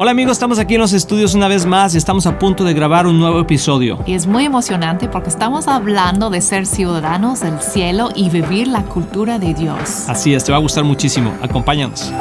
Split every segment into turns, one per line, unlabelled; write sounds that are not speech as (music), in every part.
Hola amigos, estamos aquí en los estudios una vez más y estamos a punto de grabar un nuevo episodio.
Y es muy emocionante porque estamos hablando de ser ciudadanos del cielo y vivir la cultura de Dios.
Así es, te va a gustar muchísimo. Acompáñanos.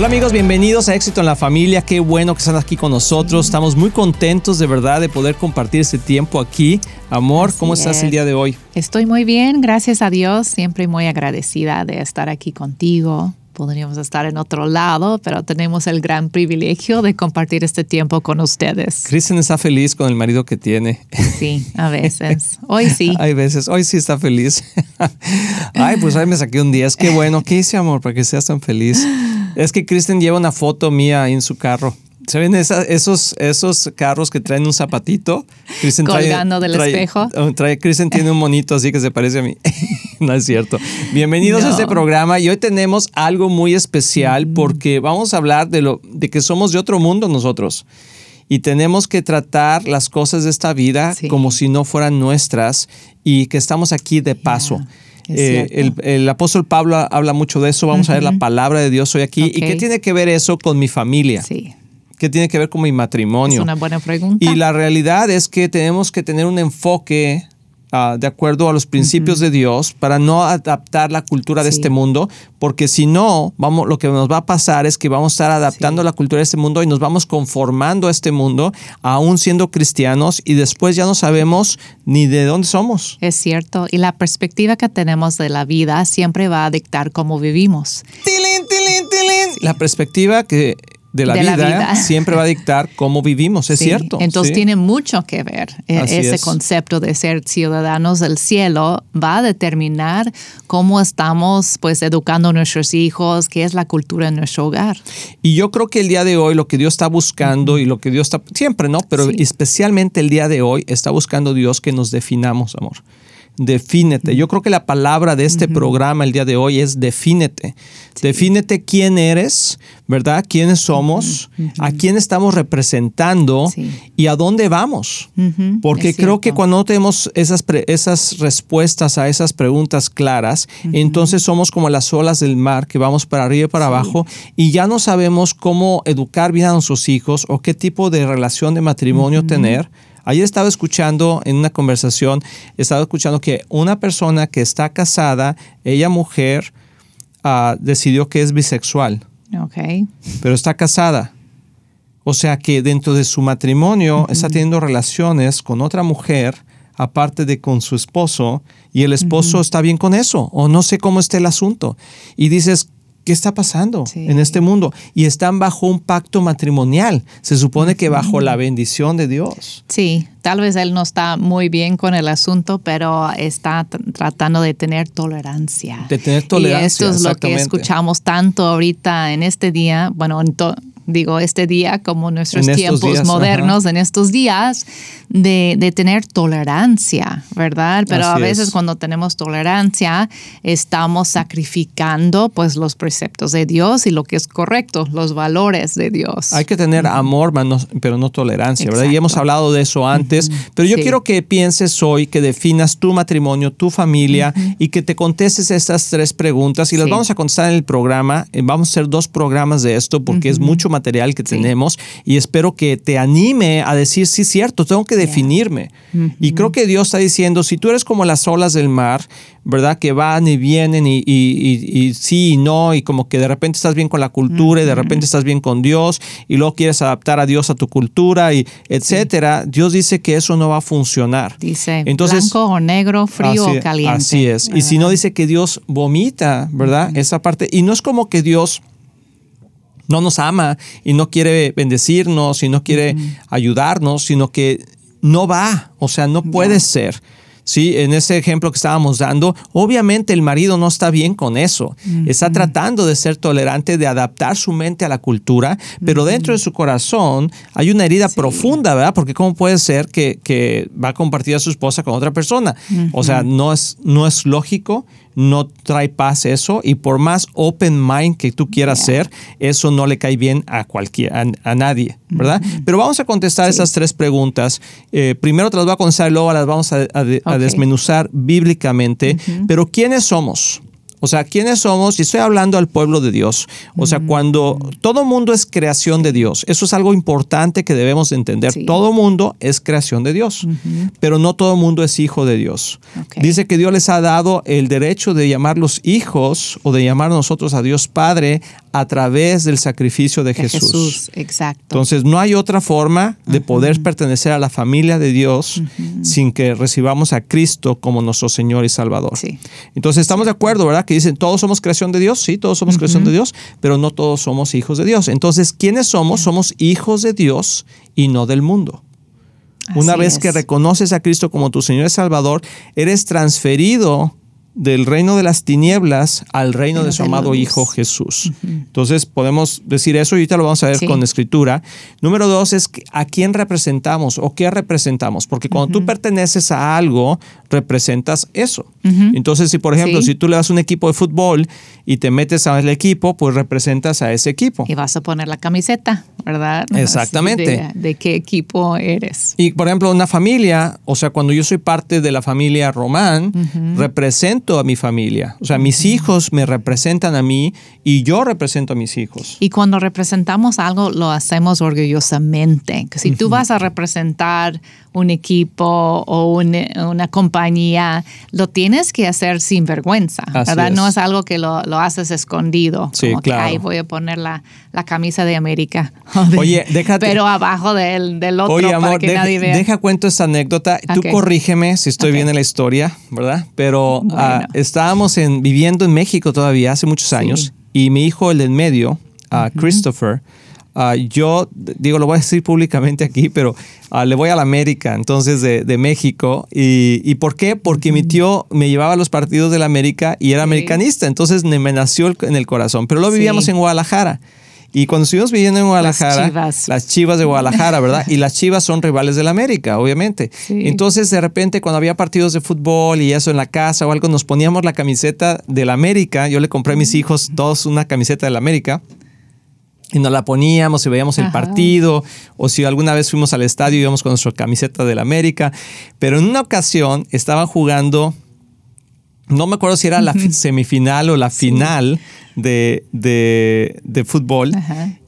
Hola amigos, bienvenidos a Éxito en la Familia. Qué bueno que están aquí con nosotros. Estamos muy contentos de verdad de poder compartir este tiempo aquí. Amor, ¿cómo estás el día de hoy?
Estoy muy bien, gracias a Dios. Siempre muy agradecida de estar aquí contigo. Podríamos estar en otro lado, pero tenemos el gran privilegio de compartir este tiempo con ustedes.
Kristen está feliz con el marido que tiene.
Sí, a veces. Hoy sí. (laughs)
Hay veces. Hoy sí está feliz. (laughs) Ay, pues ahí me saqué un día. Es que bueno. ¿Qué hice, amor, para que seas tan feliz? Es que Kristen lleva una foto mía en su carro. ¿Se ven esos, esos carros que traen un zapatito?
Kristen Colgando del espejo.
Oh, trae, Kristen tiene un monito así que se parece a mí. (laughs) no es cierto. Bienvenidos a este programa y hoy tenemos algo muy especial mm. porque vamos a hablar de, lo, de que somos de otro mundo nosotros y tenemos que tratar las cosas de esta vida como si no fueran nuestras y que estamos aquí de paso. Eh, el, apóstol Pablo habla mucho de eso. Vamos a ver la palabra de Dios hoy aquí. ¿Y qué tiene que ver eso con mi familia?
Sí.
¿Qué tiene que ver con mi matrimonio? Es
una buena pregunta.
Y la realidad es que tenemos que tener un enfoque Ah, de acuerdo a los principios de Dios para no adaptar la cultura de este mundo, porque si no, vamos, lo que nos va a pasar es que vamos a estar adaptando la cultura de este mundo y nos vamos conformando a este mundo, aún siendo cristianos, y después ya no sabemos ni de dónde somos.
Es cierto, y la perspectiva que tenemos de la vida siempre va a dictar cómo vivimos.
¡Tilín, tilín, tilín! La perspectiva que de la, vida, (laughs) siempre va a dictar cómo vivimos, es cierto.
Entonces tiene mucho que ver. E-, ese concepto de ser ciudadanos del cielo va a determinar cómo estamos pues educando a nuestros hijos, qué es la cultura en nuestro hogar.
Y yo creo que el día de hoy lo que Dios está buscando y lo que Dios está, siempre, ¿no? Pero especialmente el día de hoy está buscando Dios que nos definamos, amor defínete. Yo creo que la palabra de este programa el día de hoy es defínete. Defínete quién eres, ¿verdad? ¿Quiénes somos? ¿A quién estamos representando? ¿Y a dónde vamos? Porque creo que cuando no tenemos esas, esas respuestas a esas preguntas claras, entonces somos como las olas del mar que vamos para arriba y para abajo y ya no sabemos cómo educar bien a nuestros hijos o qué tipo de relación de matrimonio tener Ayer estaba escuchando en una conversación, estaba escuchando que una persona que está casada, ella mujer, ah, decidió que es bisexual.
Ok.
Pero está casada. O sea que dentro de su matrimonio está teniendo relaciones con otra mujer, aparte de con su esposo, y el esposo está bien con eso, o no sé cómo está el asunto. Y dices, ¿Qué está pasando en este mundo? Y están bajo un pacto matrimonial. Se supone que bajo la bendición de Dios.
Sí, tal vez él no está muy bien con el asunto, pero está tratando de tener tolerancia.
De tener tolerancia.
Y esto es lo que escuchamos tanto ahorita en este día, bueno, en digo, este día como nuestros tiempos modernos, en estos días, de, tener tolerancia, ¿verdad? Pero a veces cuando tenemos tolerancia, estamos sacrificando pues los preceptos de Dios y lo que es correcto, los valores de Dios.
Hay que tener amor, pero no tolerancia, ¿verdad? Y hemos hablado de eso antes, pero yo quiero que pienses hoy, que definas tu matrimonio, tu familia y que te contestes estas tres preguntas y las vamos a contestar en el programa. Eh, vamos a hacer dos programas de esto porque es mucho material que tenemos y espero que te anime a decir, sí, cierto, tengo que definirme. Y creo que Dios está diciendo, si tú eres como las olas del mar, ¿verdad? Que van y vienen y, y, sí y no, y como que de repente estás bien con la cultura y de repente estás bien con Dios y luego quieres adaptar a Dios a tu cultura y etcétera. Dios dice que eso no va a funcionar.
Dice Entonces, blanco o negro, frío o caliente.
Así es. Y si no dice que Dios vomita, ¿verdad? Esa parte. Y no es como que Dios no nos ama y no quiere bendecirnos y no quiere ayudarnos, sino que no va, o sea, no puede ser. ¿sí? En ese ejemplo que estábamos dando, obviamente el marido no está bien con eso. Está tratando de ser tolerante, de adaptar su mente a la cultura, pero dentro de su corazón hay una herida profunda, ¿verdad? Porque ¿cómo puede ser que, que, va a compartir a su esposa con otra persona? O sea, no es, no es lógico, no trae paz eso y por más open mind que tú quieras ser, eso no le cae bien a cualquier, a, nadie, ¿verdad? Pero vamos a contestar esas tres preguntas. Eh, primero te las voy a contestar y luego las vamos a, desmenuzar bíblicamente. Pero ¿quiénes somos? O sea, ¿quiénes somos? Y estoy hablando al pueblo de Dios. O sea, cuando todo mundo es creación de Dios, eso es algo importante que debemos entender. Todo mundo es creación de Dios, pero no todo mundo es hijo de Dios. Dice que Dios les ha dado el derecho de llamarlos hijos o de llamar nosotros a Dios Padre a través del sacrificio de, Jesús. Jesús.
Exacto.
Entonces, no hay otra forma de poder pertenecer a la familia de Dios sin que recibamos a Cristo como nuestro Señor y Salvador. Entonces, estamos de acuerdo, ¿verdad? Que dicen, todos somos creación de Dios, sí, todos somos creación de Dios, pero no todos somos hijos de Dios. Entonces, ¿quiénes somos? Somos hijos de Dios y no del mundo. Una vez que reconoces a Cristo como tu Señor y Salvador, eres transferido del reino de las tinieblas al reino de su amado Hijo Jesús. Entonces podemos decir eso y ahorita lo vamos a ver con escritura. Número dos es a quién representamos o qué representamos, porque cuando tú perteneces a algo, representas eso. Entonces, si por ejemplo, si tú le das un equipo de fútbol y te metes al equipo, pues representas a ese equipo.
Y vas a poner la camiseta, ¿verdad?
Exactamente.
De, qué equipo eres.
Y por ejemplo, una familia, o sea, cuando yo soy parte de la familia Román, represento a mi familia. O sea, mis hijos me representan a mí y yo represento a mis hijos.
Y cuando representamos algo, lo hacemos orgullosamente. Si tú vas a representar un equipo o una compañía, lo tienes que hacer sin vergüenza, ¿verdad? No es algo que lo, haces escondido.
Sí, como claro.
Que, voy a poner la, camisa de América. (laughs)
Oye, déjate.
Pero abajo del, del otro
Oye, amor, para que nadie vea. Deja cuento esta anécdota. Tú corrígeme si estoy bien en la historia, ¿verdad? Pero estábamos en, viviendo en México todavía hace muchos años y mi hijo, el del medio, uh, Christopher, Ah, yo digo, lo voy a decir públicamente aquí, pero ah, le voy a la América, entonces de, México. Y, por qué? Porque mi tío me llevaba a los partidos de la América y era americanista, entonces me, nació en el corazón. Pero lo vivíamos en Guadalajara. Y cuando estuvimos viviendo en Guadalajara, las chivas, de Guadalajara, ¿verdad? Y las chivas son rivales de la América, obviamente. Entonces, de repente, cuando había partidos de fútbol y eso en la casa o algo, nos poníamos la camiseta de la América. Yo le compré a mis hijos todos una camiseta de la América y nos la poníamos y veíamos el partido, o si alguna vez fuimos al estadio y íbamos con nuestra camiseta del América. Pero en una ocasión estaban jugando, no me acuerdo si era la semifinal o la final de, de, fútbol.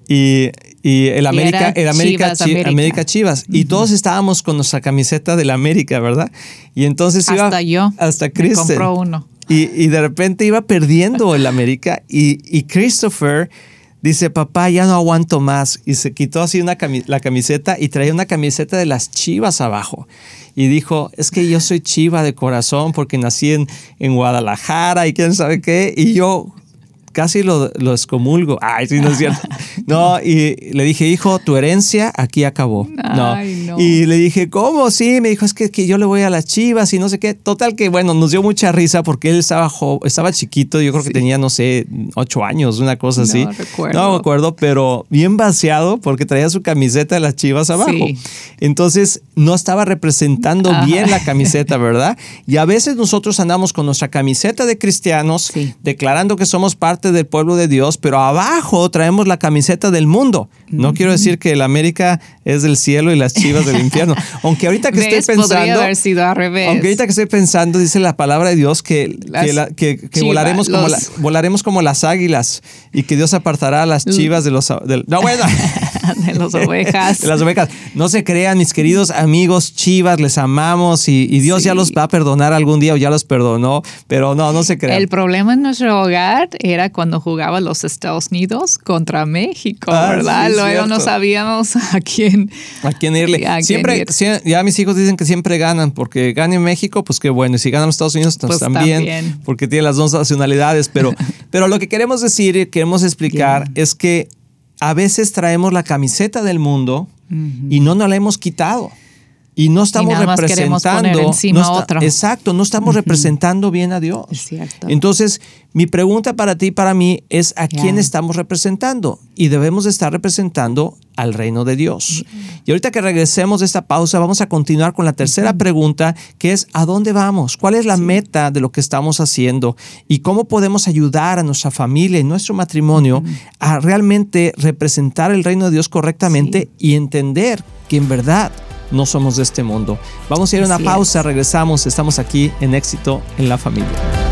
Y, el América, el América Chivas, América. Chivas. Y todos estábamos con nuestra camiseta del América, ¿verdad? Y entonces
hasta
iba.
yo.
Hasta Kristen.
compró uno.
Y, y, de repente iba perdiendo el América. Y, y Christopher Dice, papá, ya no aguanto más. Y se quitó así una la camiseta y traía una camiseta de las chivas abajo. Y dijo, es que yo soy chiva de corazón porque nací en, en Guadalajara y quién sabe qué. Y yo, casi lo, lo, excomulgo. Ay, sí, no es cierto. (laughs) No, y le dije, hijo, tu herencia aquí acabó. No. Y le dije, ¿cómo? Sí, me dijo, es que, que, yo le voy a las chivas y no sé qué. Total que, bueno, nos dio mucha risa porque él estaba, estaba chiquito, yo creo que tenía, no sé, ocho años, una cosa así. No recuerdo. No me acuerdo, pero bien vaciado porque traía su camiseta de las chivas abajo. Entonces, no estaba representando bien la (laughs) camiseta, ¿verdad? Y a veces nosotros andamos con nuestra camiseta de cristianos, declarando que somos parte del pueblo de Dios, pero abajo traemos la camiseta del mundo. No quiero decir que el América es del cielo y las chivas del infierno. (laughs) Aunque ahorita que estoy pensando.
Haber sido al revés.
Aunque ahorita que estoy pensando, dice la palabra de Dios que, que, volaremos, como volaremos como las águilas y que Dios apartará a las chivas de los. no, bueno. (laughs) (laughs)
de las ovejas.
de las ovejas. No se crean, mis queridos amigos chivas, les amamos y, Dios ya los va a perdonar algún día o ya los perdonó, pero no, no se crean.
El problema en nuestro hogar era cuando jugaba los Estados Unidos contra México, ah, ¿verdad? Luego no sabíamos (laughs) a quién,
a quién irle. siempre, ya mis hijos dicen que siempre ganan, porque gane México, pues qué bueno. Y si ganan los Estados Unidos, pues, pues también, porque tienen las dos nacionalidades. Pero, (laughs) pero lo que queremos decir y queremos explicar es que a veces traemos la camiseta del mundo y no nos la hemos quitado. Y no estamos representando.
Encima
Exacto, no estamos representando bien a Dios. Entonces, mi pregunta para ti y para mí es: ¿a quién estamos representando? Y debemos estar representando al reino de Dios. Y ahorita que regresemos de esta pausa, vamos a continuar con la tercera pregunta, que es: ¿a dónde vamos? ¿Cuál es la meta de lo que estamos haciendo? ¿Y cómo podemos ayudar a nuestra familia y nuestro matrimonio a realmente representar el reino de Dios correctamente y entender que en verdad no somos de este mundo. Vamos a ir a una pausa, regresamos, estamos aquí en éxito en la familia.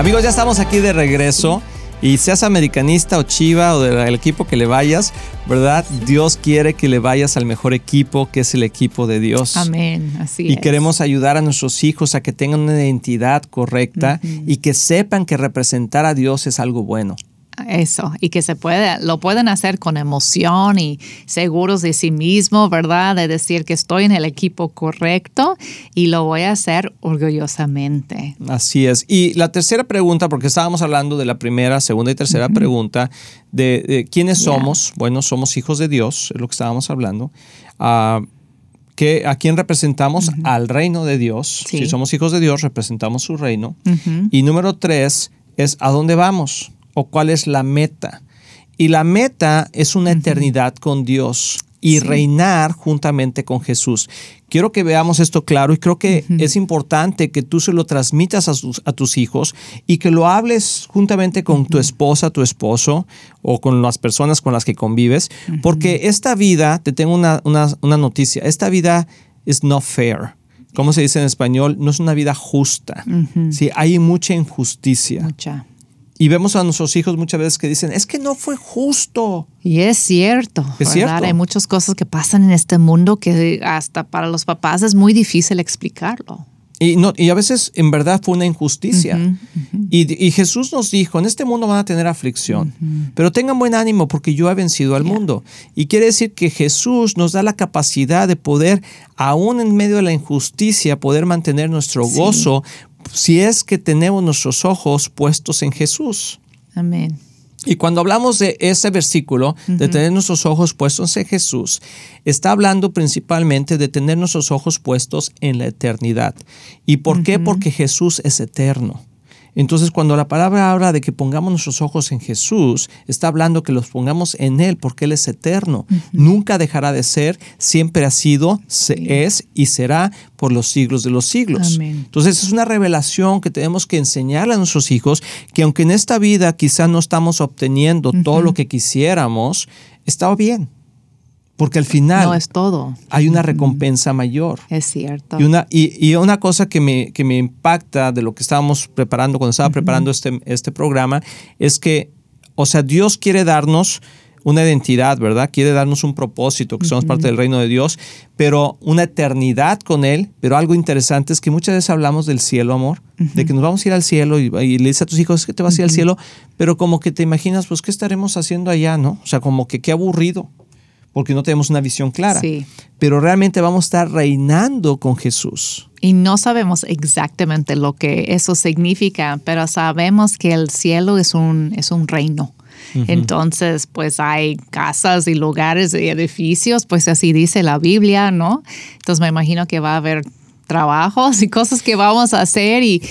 Amigos, ya estamos aquí de regreso. Y seas americanista o chiva o del equipo que le vayas, ¿verdad? Dios quiere que le vayas al mejor equipo, que es el equipo de Dios.
Amén, así
y queremos ayudar a nuestros hijos a que tengan una identidad correcta y que sepan que representar a Dios es algo bueno
eso y que se puede, lo pueden hacer con emoción y seguros de sí mismo, ¿verdad? De decir que estoy en el equipo correcto y lo voy a hacer orgullosamente.
Así es. Y la tercera pregunta, porque estábamos hablando de la primera, segunda y tercera pregunta, de, quiénes somos. Bueno, somos hijos de Dios, es lo que estábamos hablando. Uh, que, ¿A quién representamos? Al reino de Dios. Si somos hijos de Dios, representamos su reino. Y número tres es a dónde vamos o cuál es la meta. Y la meta es una eternidad con Dios y reinar juntamente con Jesús. Quiero que veamos esto claro y creo que es importante que tú se lo transmitas a, tus hijos y que lo hables juntamente con tu esposa, tu esposo o con las personas con las que convives, porque esta vida, te tengo una, noticia, esta vida es no fair. ¿Cómo se dice en español? No es una vida justa. ¿sí? Hay mucha injusticia.
Mucha.
Y vemos a nuestros hijos muchas veces que dicen, es que no fue justo.
Y es cierto. Es cierto. Hay muchas cosas que pasan en este mundo que hasta para los papás es muy difícil explicarlo.
Y, no, y a veces en verdad fue una injusticia. Y, Jesús nos dijo, en este mundo van a tener aflicción, pero tengan buen ánimo porque yo he vencido al mundo. Y quiere decir que Jesús nos da la capacidad de poder, aún en medio de la injusticia, poder mantener nuestro gozo si es que tenemos nuestros ojos puestos en Jesús.
Amén.
Y cuando hablamos de ese versículo, de tener nuestros ojos puestos en Jesús, está hablando principalmente de tener nuestros ojos puestos en la eternidad. ¿Y por qué? Porque Jesús es eterno. Entonces, cuando la palabra habla de que pongamos nuestros ojos en Jesús, está hablando que los pongamos en Él, porque Él es eterno. Nunca dejará de ser, siempre ha sido, se es y será por los siglos de los siglos. Entonces, es una revelación que tenemos que enseñarle a nuestros hijos, que aunque en esta vida quizá no estamos obteniendo todo lo que quisiéramos, está bien porque al final
no es todo.
hay una recompensa mayor.
Es cierto.
Y una, y, una cosa que me, que me impacta de lo que estábamos preparando cuando estaba preparando este, este programa es que, o sea, Dios quiere darnos una identidad, ¿verdad? Quiere darnos un propósito, que somos parte del reino de Dios, pero una eternidad con Él. Pero algo interesante es que muchas veces hablamos del cielo, amor, de que nos vamos a ir al cielo y, le dices a tus hijos que te vas a ir al cielo, pero como que te imaginas, pues, ¿qué estaremos haciendo allá, no? O sea, como que qué aburrido, porque no tenemos una visión clara. Sí. Pero realmente vamos a estar reinando con Jesús.
Y no sabemos exactamente lo que eso significa, pero sabemos que el cielo es un, es un reino. Entonces, pues hay casas y lugares y edificios, pues así dice la Biblia, ¿no? Entonces me imagino que va a haber trabajos y cosas que vamos a hacer y,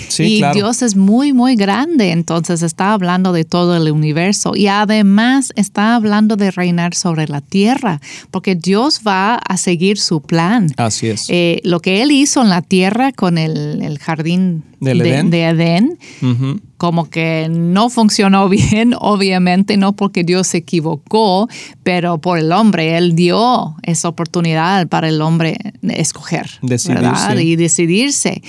Dios es muy, muy grande, entonces está hablando de todo el universo y además está hablando de reinar sobre la tierra, porque Dios va a seguir su plan.
Así es.
Eh, lo que Él hizo en la tierra con el, jardín de, Edén, como que no funcionó (laughs) bien, obviamente, no porque Dios se equivocó, pero por el hombre, Él dio esa oportunidad para el hombre escoger decidirse. y decidirse.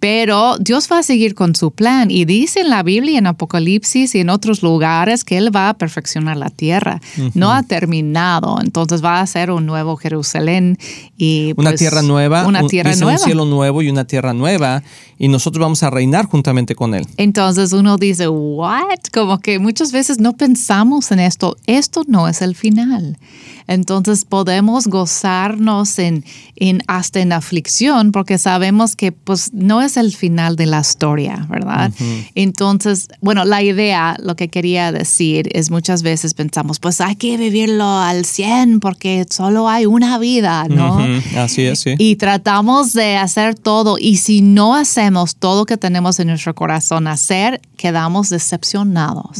Pero Dios va a seguir con su plan y dice en la Biblia, en Apocalipsis y en otros lugares que Él va a perfeccionar la tierra. No ha terminado, entonces va a ser un nuevo Jerusalén y
una pues, tierra nueva, una tierra un, nueva, un cielo nuevo y una tierra nueva y nosotros vamos a reinar juntamente con Él.
Entonces uno dice, what? Como que muchas veces no pensamos en esto. Esto no es el final. Entonces podemos gozarnos en, en hasta en aflicción porque sabemos que pues no es el final de la historia, ¿verdad? Entonces, bueno, la idea, lo que quería decir es muchas veces pensamos, pues hay que vivirlo al 100 porque solo hay una vida, ¿no?
Así es, sí.
Y tratamos de hacer todo y si no hacemos todo que tenemos en nuestro corazón hacer, quedamos decepcionados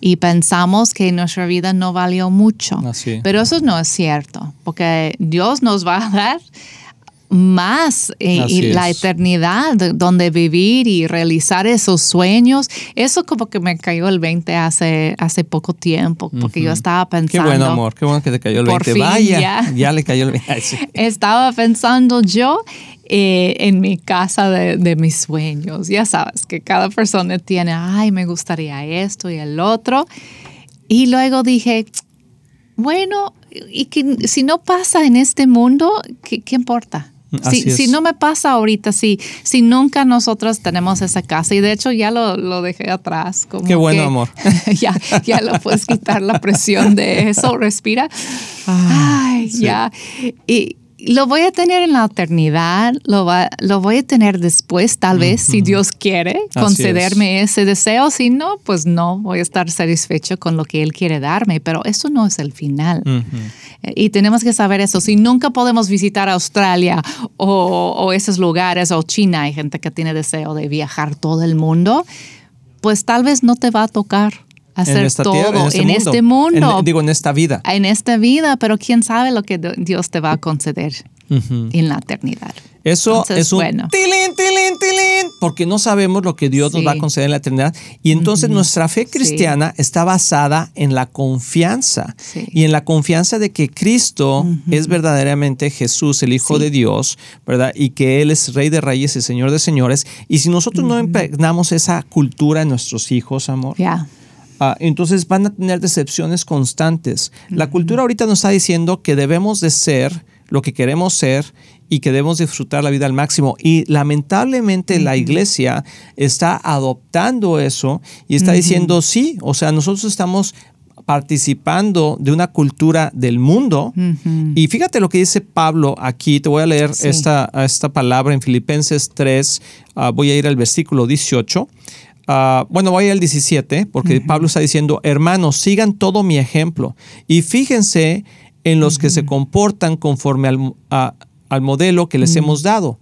y pensamos que nuestra vida no valió mucho. Así. Pero eso no es cierto, porque Dios nos va a dar más eh, y la eternidad donde vivir y realizar esos sueños. Eso como que me cayó el 20 hace, hace poco tiempo, porque yo estaba pensando...
Qué bueno, amor, qué bueno que te cayó el 20. Vaya, ya. le cayó el 20. (laughs)
estaba pensando yo eh, en mi casa de, de, mis sueños. Ya sabes que cada persona tiene, ay, me gustaría esto y el otro. Y luego dije, bueno, y que si no pasa en este mundo, ¿qué, qué importa? Si, si, no me pasa ahorita, si, si nunca nosotros tenemos esa casa, y de hecho ya lo, lo dejé atrás. Como
Qué bueno, amor. (laughs)
ya, ya lo puedes quitar la presión de eso, respira. Ah, Ay, ya. Y, lo voy a tener en la eternidad, lo, va, lo voy a tener después, tal vez, si Dios quiere concederme ese deseo. Si no, pues no, voy a estar satisfecho con lo que Él quiere darme, pero eso no es el final. Y tenemos que saber eso. Si nunca podemos visitar Australia o, o esos lugares, o China, hay gente que tiene deseo de viajar todo el mundo, pues tal vez no te va a tocar hacer todo en, este, mundo.
digo, en esta vida.
En esta vida, pero quién sabe lo que Dios te va a conceder en la eternidad.
Eso es un bueno. tilín, tilín, tilín, porque no sabemos lo que Dios nos va a conceder en la eternidad. Y entonces nuestra fe cristiana está basada en la confianza y en la confianza de que Cristo es verdaderamente Jesús, el Hijo de Dios, ¿verdad? Y que Él es Rey de Reyes y Señor de Señores. Y si nosotros no impregnamos esa cultura en nuestros hijos, amor, Ah, entonces van a tener decepciones constantes. La cultura ahorita nos está diciendo que debemos de ser lo que queremos ser y que debemos disfrutar la vida al máximo. Y lamentablemente la iglesia está adoptando eso y está diciendo, sí, o sea, nosotros estamos participando de una cultura del mundo. Y fíjate lo que dice Pablo aquí, te voy a leer esta, esta palabra en Filipenses 3, ah, voy a ir al versículo 18. Ah, bueno, voy al 17, porque Pablo está diciendo, hermanos, sigan todo mi ejemplo y fíjense en los que se comportan conforme al, al modelo que les hemos dado.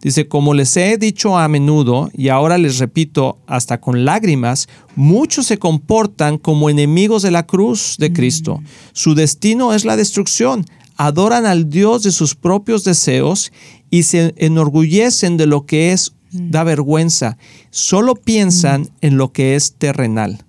Dice, como les he dicho a menudo, y ahora les repito hasta con lágrimas, muchos se comportan como enemigos de la cruz de Cristo. Su destino es la destrucción. Adoran al Dios de sus propios deseos y se enorgullecen de lo que es da vergüenza. Solo piensan en lo que es terrenal.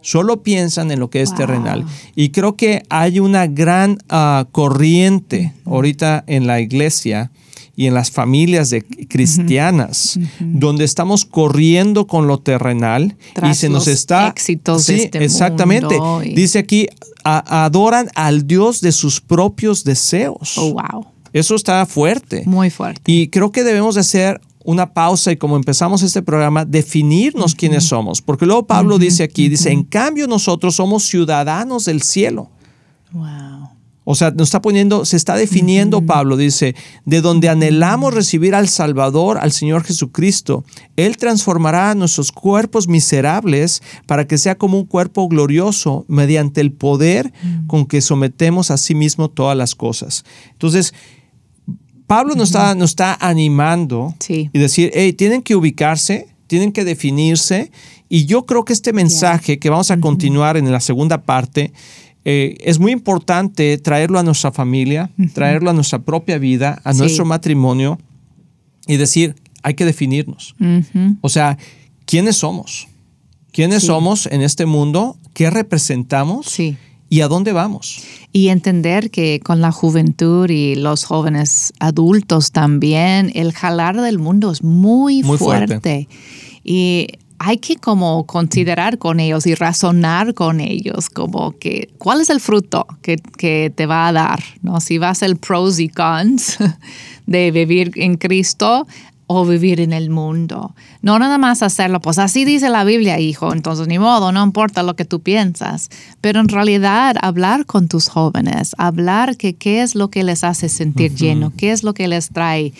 Solo piensan en lo que es terrenal. Y creo que hay una gran ah, corriente ahorita en la iglesia y en las familias de cristianas, donde estamos corriendo con lo terrenal y se nos está
éxitos sí, este
exactamente. Dice aquí adoran al Dios de sus propios deseos.
Oh, wow.
Eso está fuerte.
Muy fuerte.
Y creo que debemos de hacer una pausa y como empezamos este programa, definirnos quiénes somos. Porque luego Pablo dice aquí, dice, en cambio nosotros somos ciudadanos del cielo.
Wow.
O sea, nos está poniendo, se está definiendo Pablo, dice, de donde anhelamos recibir al Salvador, al Señor Jesucristo. Él transformará nuestros cuerpos miserables para que sea como un cuerpo glorioso mediante el poder con que sometemos a sí mismo todas las cosas. Entonces, Pablo nos, está, nos está animando y decir, hey, tienen que ubicarse, tienen que definirse. Y yo creo que este mensaje que vamos a continuar en la segunda parte, eh, es muy importante traerlo a nuestra familia, traerlo a nuestra propia vida, a nuestro matrimonio y decir, hay que definirnos. O sea, ¿quiénes somos? ¿Quiénes somos en este mundo? ¿Qué representamos?
Sí.
¿Y a dónde vamos?
Y entender que con la juventud y los jóvenes adultos también, el jalar del mundo es muy, fuerte. Y hay que como considerar con ellos y razonar con ellos, como que cuál es el fruto que, te va a dar, ¿no? Si vas el pros y cons (laughs) de vivir en Cristo o vivir en el mundo. No nada más hacerlo, pues así dice la Biblia, hijo, entonces ni modo, no importa lo que tú piensas, pero en realidad hablar con tus jóvenes, hablar que qué es lo que les hace sentir lleno, qué es lo que les trae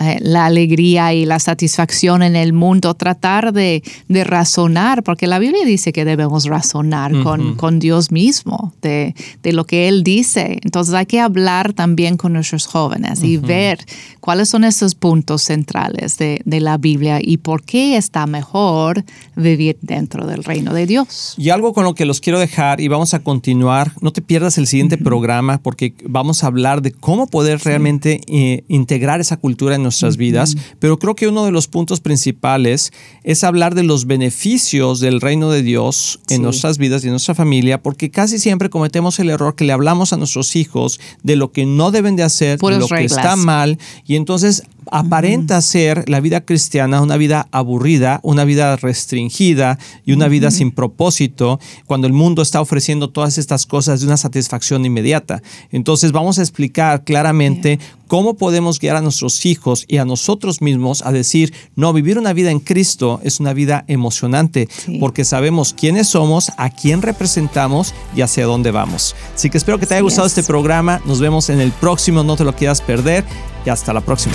eh, la alegría y la satisfacción en el mundo, tratar de, razonar, porque la Biblia dice que debemos razonar con, con, Dios mismo, de, lo que Él dice. Entonces hay que hablar también con nuestros jóvenes y ver cuáles son esos puntos centrales de, la Biblia y por qué está mejor vivir dentro del reino de Dios.
Y algo con lo que los quiero dejar y vamos a continuar, no te pierdas el siguiente programa porque vamos a hablar de cómo poder realmente eh, integrar esa cultura en nuestras vidas, pero creo que uno de los puntos principales es hablar de los beneficios del reino de Dios en nuestras vidas y en nuestra familia, porque casi siempre cometemos el error que le hablamos a nuestros hijos de lo que no deben de hacer, de lo que está mal, y entonces aparenta ser la vida cristiana una vida aburrida, una vida restringida y una vida sin propósito, cuando el mundo está ofreciendo todas estas cosas de una satisfacción inmediata. Entonces vamos a explicar claramente cómo podemos guiar a nuestros hijos y a nosotros mismos a decir, no, vivir una vida en Cristo es una vida emocionante, porque sabemos quiénes somos, a quién representamos y hacia dónde vamos. Así que espero que te haya gustado este programa. Nos vemos en el próximo, no te lo quieras perder y hasta la próxima.